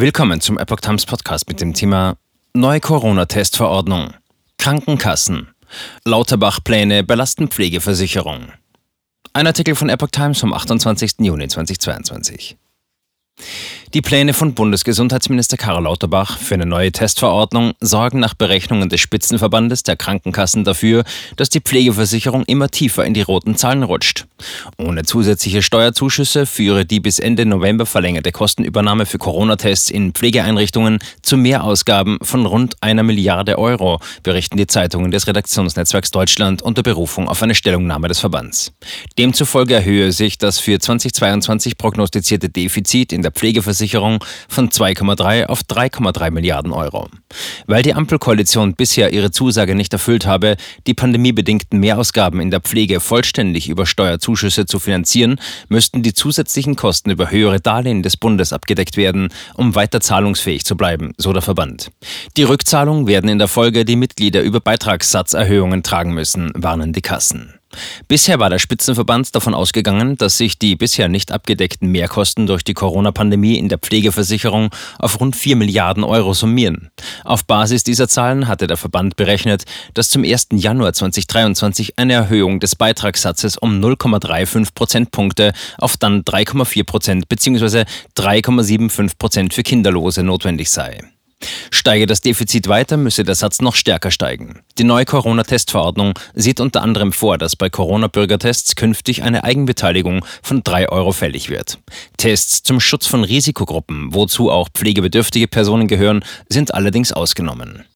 Willkommen zum Epoch Times Podcast mit dem Thema Neue Corona-Testverordnung. Krankenkassen. Lauterbach-Pläne belasten Pflegeversicherung. Ein Artikel von Epoch Times vom 28. Juni 2022. Die Pläne von Bundesgesundheitsminister Karl Lauterbach für eine neue Testverordnung sorgen nach Berechnungen des Spitzenverbandes der Krankenkassen dafür, dass die Pflegeversicherung immer tiefer in die roten Zahlen rutscht. Ohne zusätzliche Steuerzuschüsse führe die bis Ende November verlängerte Kostenübernahme für Corona-Tests in Pflegeeinrichtungen zu Mehrausgaben von rund einer Milliarde Euro, berichten die Zeitungen des Redaktionsnetzwerks Deutschland unter Berufung auf eine Stellungnahme des Verbands. Demzufolge erhöhe sich das für 2022 prognostizierte Defizit in der Pflegeversicherung Versicherung von 2,3 auf 3,3 Milliarden Euro. Weil die Ampelkoalition bisher ihre Zusage nicht erfüllt habe, die pandemiebedingten Mehrausgaben in der Pflege vollständig über Steuerzuschüsse zu finanzieren, müssten die zusätzlichen Kosten über höhere Darlehen des Bundes abgedeckt werden, um weiter zahlungsfähig zu bleiben, so der Verband. Die Rückzahlung werden in der Folge die Mitglieder über Beitragssatzerhöhungen tragen müssen, warnen die Kassen. Bisher war der Spitzenverband davon ausgegangen, dass sich die bisher nicht abgedeckten Mehrkosten durch die Corona-Pandemie in der Pflegeversicherung auf rund 4 Milliarden Euro summieren. Auf Basis dieser Zahlen hatte der Verband berechnet, dass zum 1. Januar 2023 eine Erhöhung des Beitragssatzes um 0,35 Prozentpunkte auf dann 3,4 Prozent bzw. 3,75 Prozent für Kinderlose notwendig sei. Steige das Defizit weiter, müsse der Satz noch stärker steigen. Die neue Corona-Testverordnung sieht unter anderem vor, dass bei Corona-Bürgertests künftig eine Eigenbeteiligung von 3 Euro fällig wird. Tests zum Schutz von Risikogruppen, wozu auch pflegebedürftige Personen gehören, sind allerdings ausgenommen.